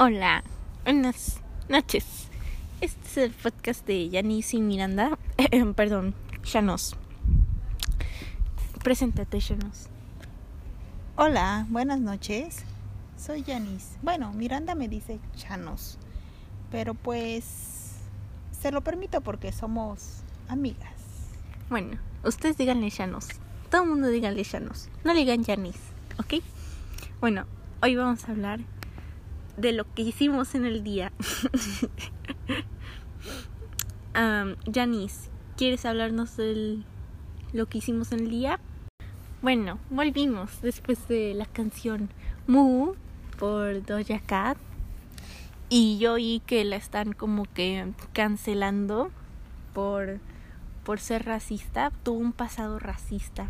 Hola, buenas noches. Este es el podcast de Yanis y Miranda. Perdón, Janos. Preséntate, Janos. Hola, buenas noches. Soy Yanis. Bueno, Miranda me dice Chanos. Pero pues se lo permito porque somos amigas. Bueno, ustedes díganle Janos. Todo el mundo díganle Janos. No le digan Yanis, ¿ok? Bueno, hoy vamos a hablar de lo que hicimos en el día. um, Janice, ¿quieres hablarnos de lo que hicimos en el día? Bueno, volvimos después de la canción Moo por Doja Cat. Y yo oí que la están como que cancelando por, por ser racista. Tuvo un pasado racista.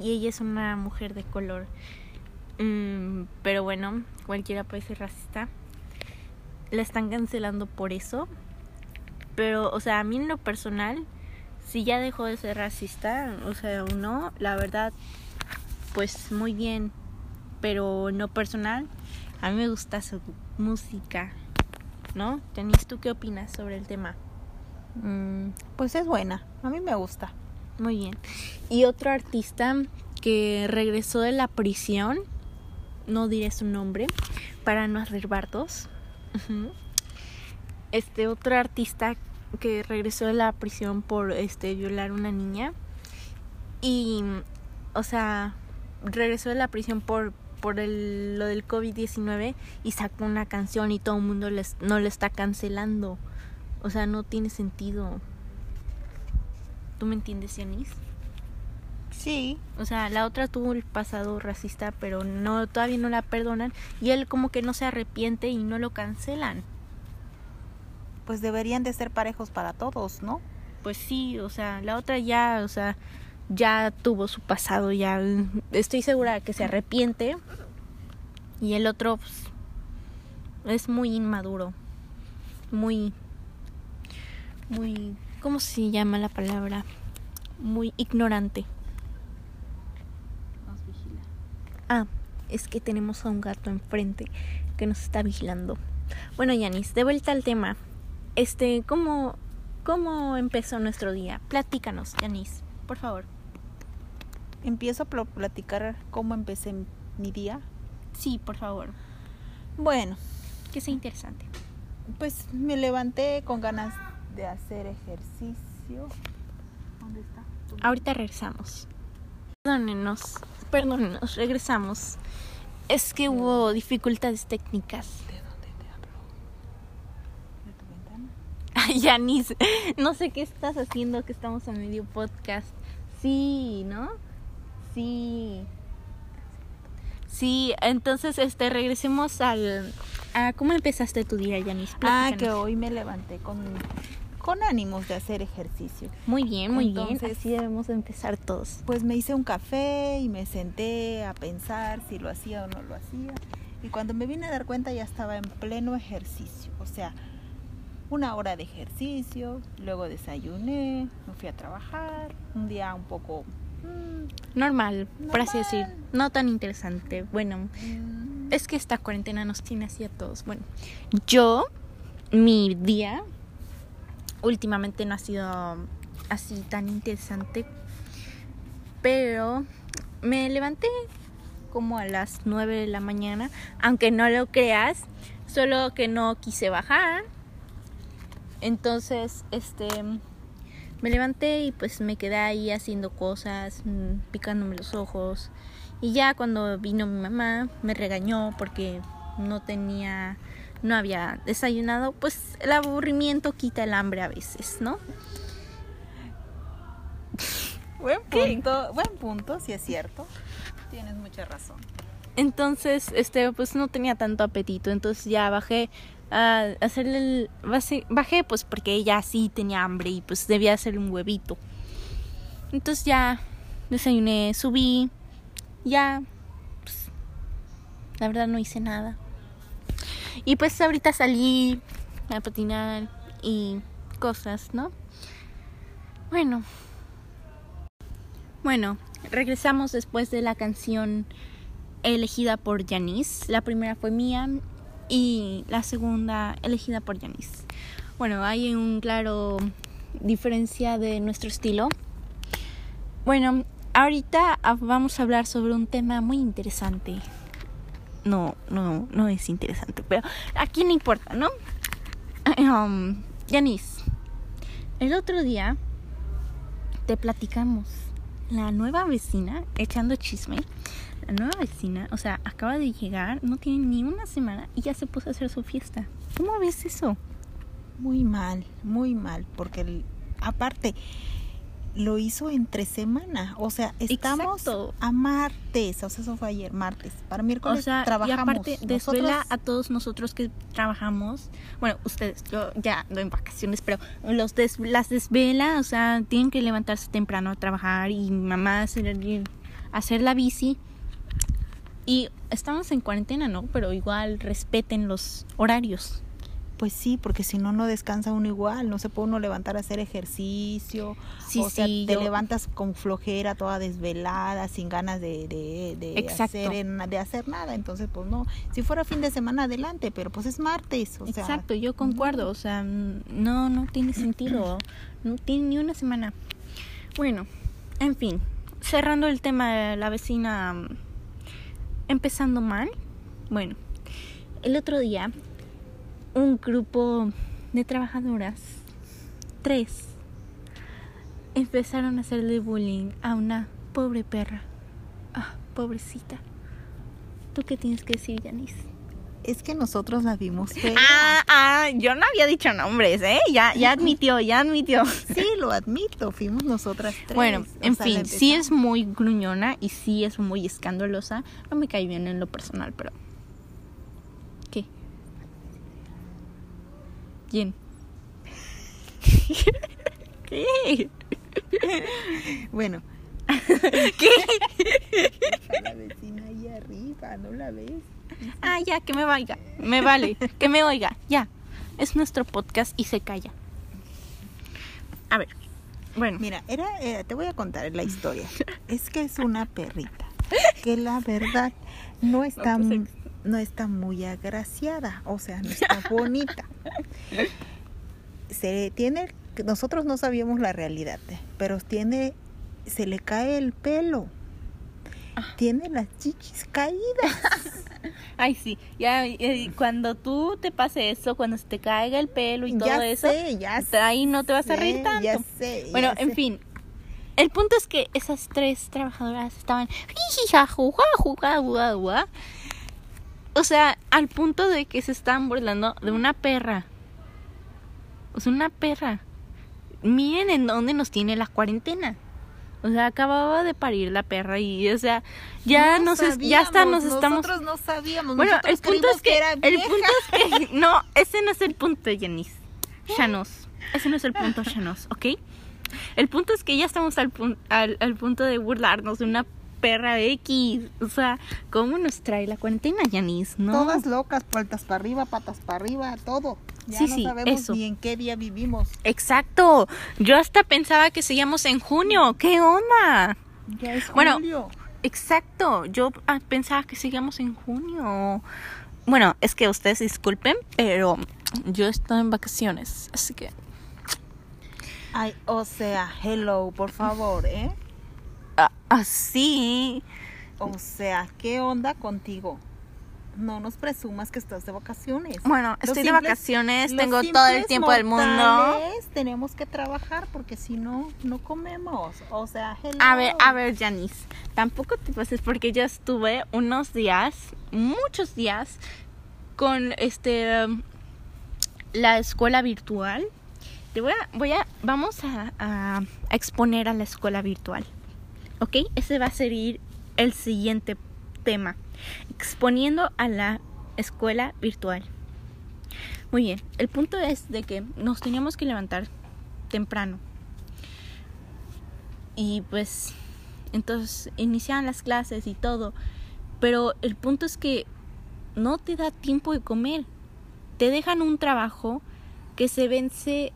Y ella es una mujer de color. Mm, pero bueno, cualquiera puede ser racista. La están cancelando por eso. Pero, o sea, a mí en lo personal, si ya dejó de ser racista, o sea, no, la verdad, pues muy bien. Pero en lo personal, a mí me gusta su música, ¿no? Tenis, ¿tú qué opinas sobre el tema? Mm, pues es buena, a mí me gusta. Muy bien. Y otro artista que regresó de la prisión no diré su nombre para no hacer bardos. Este otro artista que regresó de la prisión por este violar a una niña y o sea, regresó de la prisión por por el, lo del COVID-19 y sacó una canción y todo el mundo les, no le está cancelando. O sea, no tiene sentido. ¿Tú me entiendes, Yanis? Sí. O sea, la otra tuvo el pasado racista, pero no todavía no la perdonan y él como que no se arrepiente y no lo cancelan. Pues deberían de ser parejos para todos, ¿no? Pues sí, o sea, la otra ya, o sea, ya tuvo su pasado, ya estoy segura que se arrepiente y el otro pues, es muy inmaduro, muy muy ¿cómo se llama la palabra? Muy ignorante. Ah, es que tenemos a un gato enfrente que nos está vigilando. Bueno, Yanis, de vuelta al tema. Este, ¿cómo, cómo empezó nuestro día? Platícanos, Yanis, por favor. ¿Empiezo a platicar cómo empecé mi día? Sí, por favor. Bueno. Que sea interesante. Pues me levanté con ganas de hacer ejercicio. ¿Dónde está? Ahorita regresamos. Perdónenos, perdónenos, regresamos. Es que hubo dificultades técnicas. ¿De dónde te hablo? ¿De tu ventana? Ay, Yanis, no sé qué estás haciendo que estamos a medio podcast. Sí, ¿no? Sí. Sí, entonces este regresemos al a cómo empezaste tu día, Yanis. Ah, que hoy me levanté con con ánimos de hacer ejercicio. Muy bien, muy bien. Así debemos empezar todos. Pues me hice un café y me senté a pensar si lo hacía o no lo hacía. Y cuando me vine a dar cuenta ya estaba en pleno ejercicio. O sea, una hora de ejercicio, luego desayuné, me fui a trabajar, un día un poco... Mm, normal, por así decir, no tan interesante. Bueno, mm. es que esta cuarentena nos tiene así a todos. Bueno, yo, mi día últimamente no ha sido así tan interesante. Pero me levanté como a las 9 de la mañana, aunque no lo creas, solo que no quise bajar. Entonces, este me levanté y pues me quedé ahí haciendo cosas, mm, picándome los ojos. Y ya cuando vino mi mamá me regañó porque no tenía no había desayunado, pues el aburrimiento quita el hambre a veces, ¿no? Buen punto, buen punto, si es cierto. Tienes mucha razón. Entonces, este, pues no tenía tanto apetito, entonces ya bajé a hacerle el bajé pues porque ella sí tenía hambre y pues debía hacerle un huevito. Entonces ya desayuné, subí, ya pues la verdad no hice nada. Y pues ahorita salí a patinar y cosas, ¿no? Bueno. Bueno, regresamos después de la canción elegida por Janice. La primera fue mía y la segunda elegida por Janice. Bueno, hay un claro diferencia de nuestro estilo. Bueno, ahorita vamos a hablar sobre un tema muy interesante. No, no, no es interesante, pero aquí no importa, ¿no? Um, Janice, el otro día te platicamos. La nueva vecina, echando chisme, la nueva vecina, o sea, acaba de llegar, no tiene ni una semana y ya se puso a hacer su fiesta. ¿Cómo ves eso? Muy mal, muy mal, porque aparte lo hizo entre semana, o sea, estamos Exacto. a martes, o sea, eso fue ayer, martes. Para miércoles O sea, trabajamos. y aparte desvela Nosotros- a todos nosotros que trabajamos. Bueno, ustedes, yo ya no en vacaciones, pero los des- las desvela, o sea, tienen que levantarse temprano a trabajar y mamá hacer, hacer la bici. Y estamos en cuarentena, ¿no? Pero igual respeten los horarios. Pues sí, porque si no, no descansa uno igual, no se puede uno levantar a hacer ejercicio, Sí, o sea, te yo- levantas con flojera, toda desvelada, sin ganas de, de, de hacer, de hacer nada, entonces pues no, si fuera fin de semana adelante, pero pues es martes, o sea, Exacto, yo concuerdo, o sea, no, no tiene sentido, no tiene ni una semana. Bueno, en fin, cerrando el tema de la vecina, mm, empezando mal, bueno, el otro día un grupo de trabajadoras, tres, empezaron a hacerle bullying a una pobre perra. Ah, pobrecita. ¿Tú qué tienes que decir, Janice? es que nosotros la vimos fea. Ah, ah, yo no había dicho nombres, ¿eh? Ya, ya admitió, ya admitió. Sí, lo admito, fuimos nosotras tres. Bueno, en fin, sí es muy gruñona y sí es muy escandalosa. No me cae bien en lo personal, pero... ¿Qué? ¿Quién? ¿Qué? Bueno, ¿Qué? la vecina ahí arriba, ¿no la ves? Ah, ya, que me vaya. Me vale, que me oiga. Ya. Es nuestro podcast y se calla. A ver. Bueno. Mira, era, era- te voy a contar la historia. Es que es una perrita que la verdad no está, pues, mu- no está muy agraciada, o sea, no está bonita. Se tiene, nosotros no sabíamos la realidad, pero tiene, se le cae el pelo. Ah. Tiene las chichis caídas. Ay, sí. Ya, eh, cuando tú te pase eso, cuando se te caiga el pelo y todo ya eso, sé, ya sé. ahí no te vas a reír tanto. Ya sé. Bueno, ya en sé. fin. El punto es que esas tres trabajadoras estaban. O sea, al punto de que se estaban burlando de una perra. O sea, una perra. Miren en dónde nos tiene la cuarentena. O sea, acababa de parir la perra y, o sea, ya No nos es- ya sabíamos, nos estamos Nosotros no sabíamos. bueno, el punto es que, era el punto es que no, ese no es el punto, Janice. Shanos. Ese no es el punto, Shanos, ¿ok? El punto es que ya estamos al, pun- al, al punto de burlarnos de una perra X. O sea, ¿cómo nos trae la cuarentena, Janice? No. Todas locas, patas para arriba, patas para arriba, todo. Ya Sí, no sí, sabemos eso. ni en qué día vivimos. Exacto. Yo hasta pensaba que seguíamos en junio. ¿Qué onda? Ya es Bueno, julio. Exacto. Yo ah, pensaba que seguíamos en junio. Bueno, es que ustedes disculpen, pero yo estoy en vacaciones, así que Ay, o sea, hello, por favor, ¿eh? Así. O sea, ¿qué onda contigo? No nos presumas que estás de vacaciones. Bueno, Los estoy de vacaciones, tengo todo el tiempo del mundo. Tenemos que trabajar porque si no, no comemos. O sea, hello. A ver, a ver, Janice, tampoco te pases porque yo estuve unos días, muchos días, con este la escuela virtual. Te voy a, voy a, vamos a exponer a la escuela virtual, ¿ok? Ese va a ser el siguiente tema, exponiendo a la escuela virtual. Muy bien, el punto es de que nos teníamos que levantar temprano. Y pues entonces iniciaban las clases y todo. Pero el punto es que no te da tiempo de comer. Te dejan un trabajo que se vence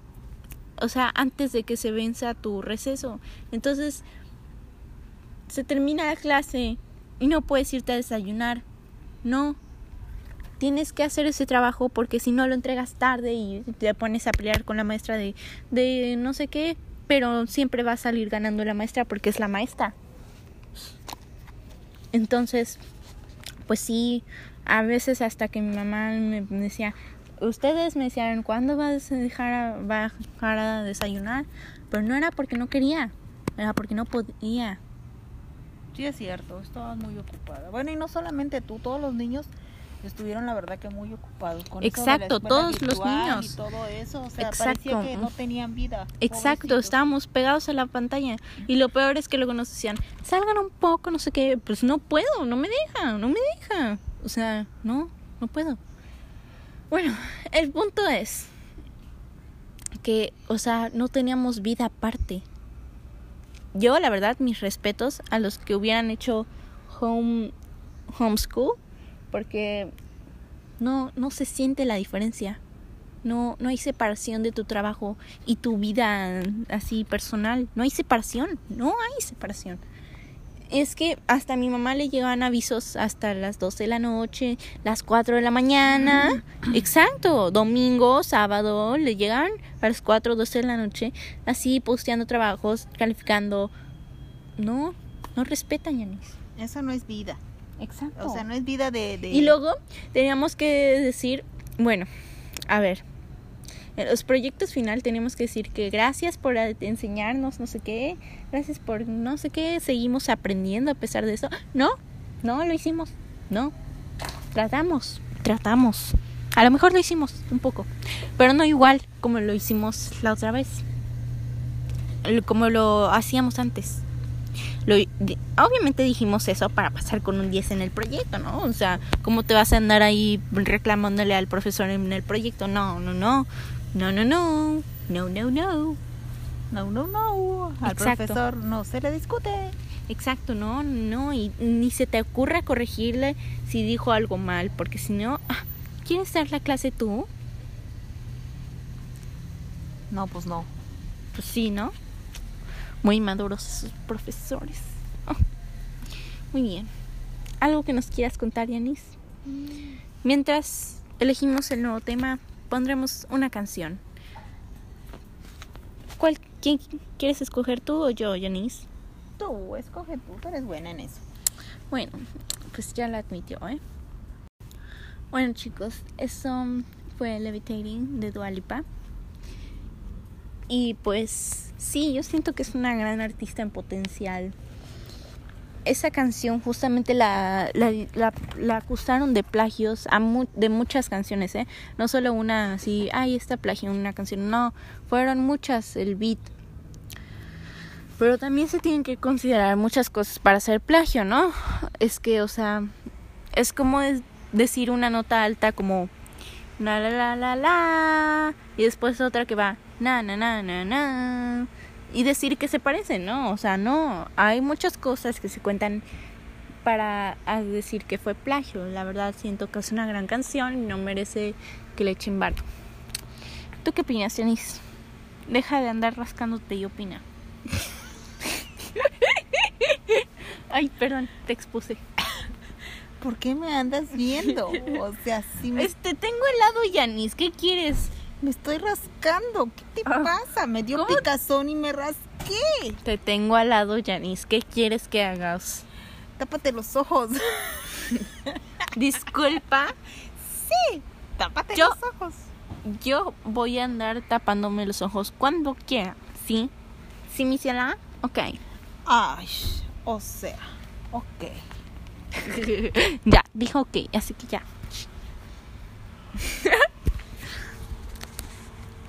o sea antes de que se venza tu receso. Entonces se termina la clase y no puedes irte a desayunar no tienes que hacer ese trabajo porque si no lo entregas tarde y te pones a pelear con la maestra de, de no sé qué, pero siempre va a salir ganando la maestra porque es la maestra. Entonces, pues sí, a veces hasta que mi mamá me decía, ustedes me decían, ¿cuándo vas a dejar a, a desayunar? Pero no era porque no quería, era porque no podía. Sí, es cierto, estaba muy ocupada. Bueno, y no solamente tú, todos los niños estuvieron la verdad que muy ocupados con Exacto, eso de la todos los niños. y todo eso, o sea, Exacto. parecía que no tenían vida. Exacto, pobrecitos. estábamos pegados a la pantalla. Y lo peor es que luego nos decían, salgan un poco, no sé qué. Pues no puedo, no me deja, no me deja. O sea, no, no puedo. Bueno, el punto es que, o sea, no teníamos vida aparte. Yo, la verdad, mis respetos a los que hubieran hecho home homeschool, porque no, no se siente la diferencia. No, no hay separación de tu trabajo y tu vida así personal. No hay separación, no hay separación. Es que hasta a mi mamá le llegan avisos hasta las 12 de la noche, las 4 de la mañana. Exacto, domingo, sábado, le llegan a las 4, 12 de la noche, así posteando trabajos, calificando. No, no respetan, Yanis. Eso no es vida. Exacto. O sea, no es vida de... de- Y luego teníamos que decir, bueno, a ver, los proyectos final tenemos que decir que gracias por enseñarnos no sé qué, gracias por no sé qué, seguimos aprendiendo a pesar de eso. No, no lo hicimos, no. Tratamos, tratamos. A lo mejor lo hicimos un poco, pero no igual como lo hicimos la otra vez, como lo hacíamos antes. Lo, obviamente dijimos eso para pasar con un 10 en el proyecto, ¿no? O sea, ¿cómo te vas a andar ahí reclamándole al profesor en el proyecto? No, no, no. No, no, no. No, no, no. No, no, no. Al Exacto. profesor no se le discute. Exacto, no, no. Y ni se te ocurra corregirle si dijo algo mal, porque si no, ah, ¿quieres dar la clase tú? No, pues no. Pues sí, ¿no? Muy maduros profesores. Ah, Muy bien. ¿Algo que nos quieras contar, Yanis? Mientras elegimos el nuevo tema, pondremos una canción. ¿Cuál, quién quieres escoger tú o yo, Yanis? Tú, escoge tú, tú eres buena en eso. Bueno, pues ya la admitió, ¿eh? Bueno, chicos, eso fue Levitating de Dua Lipa. Y pues sí, yo siento que es una gran artista en potencial. Esa canción justamente la, la, acusaron de plagios a mu- de muchas canciones, ¿eh? No solo una así, ay, esta plagio una canción. No, fueron muchas el beat. Pero también se tienen que considerar muchas cosas para hacer plagio, ¿no? Es que, o sea, es como decir una nota alta como la la la la la y después otra que va na na na na na y decir que se parecen, ¿no? O sea, no, hay muchas cosas que se cuentan para decir que fue plagio. La verdad siento que es una gran canción y no merece que le echen varo. ¿Tú qué opinas, Yanis? Deja de andar rascándote y opina. Ay, perdón, te expuse. ¿Por qué me andas viendo? O sea, si me, Este, tengo helado, Yanis, ¿qué quieres? Me estoy rascando. ¿Qué te Ah, pasa? Me dio ¿cómo? picazón y me rasqué. Te tengo al lado, Yanis, ¿qué quieres que hagas? Tápate los ojos. Disculpa, Sí, tápate Yo- los ojos. yo voy a andar tapándome los ojos cuando quiera, ¿sí? ¿Sí, mi ciela? Ok. Ay, o sea, ok. ya, dijo ok, así que ya.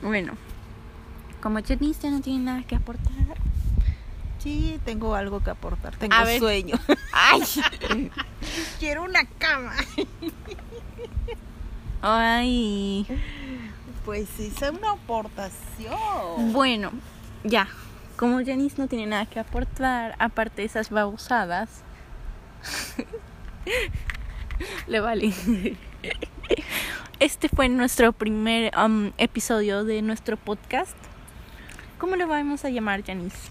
bueno, como Yanis ya no tiene nada que aportar. Sí, tengo algo que aportar. Tengo A ver. sueño. ¡Ay! Quiero una cama. ¡Ay! Pues hice una aportación. Bueno, ya. Como Janice no tiene nada que aportar, aparte de esas babosadas, le vale. Este fue nuestro primer um, episodio de nuestro podcast. ¿Cómo le vamos a llamar, Janice?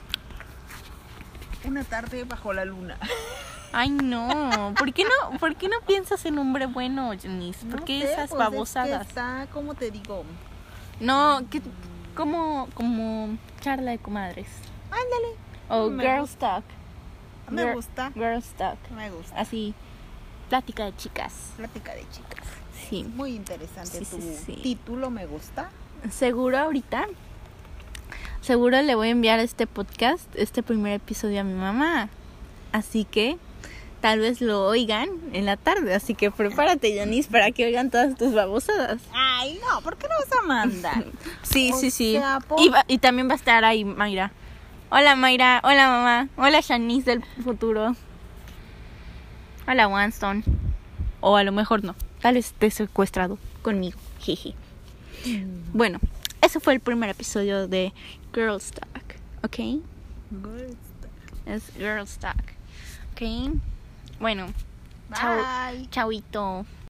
Una tarde bajo la luna. Ay, no. ¿Por qué no, ¿por qué no piensas en hombre bueno, Janice? ¿Por No qué sé, esas pues, es que babosadas? está, ¿cómo te digo? No, que como como charla de comadres Ándale. o Me girl gusta. talk. Me Girl- gusta. Girl talk. Me gusta. Así plática de chicas. Plática de chicas. Sí. Muy interesante Sí, tu sí, sí. título, me gusta. Seguro ahorita seguro le voy a enviar este podcast, este primer episodio a mi mamá. Así que tal vez lo oigan en la tarde, así que prepárate, Janice, para que oigan todas tus babosadas. Ay, no, ¿por qué no vas a mandar? Sí, O sí, sí. sea, por- Y, va- y también va a estar ahí Mayra. Hola Mayra, hola mamá, hola Shanice del futuro. Hola Winston. O a lo mejor no, tal esté secuestrado conmigo. Jiji. Bueno, ese fue el primer episodio de Girls Talk, ¿ok? Good. Es Girls Talk, ¿ok? Bueno, Chao. Bye. chauito.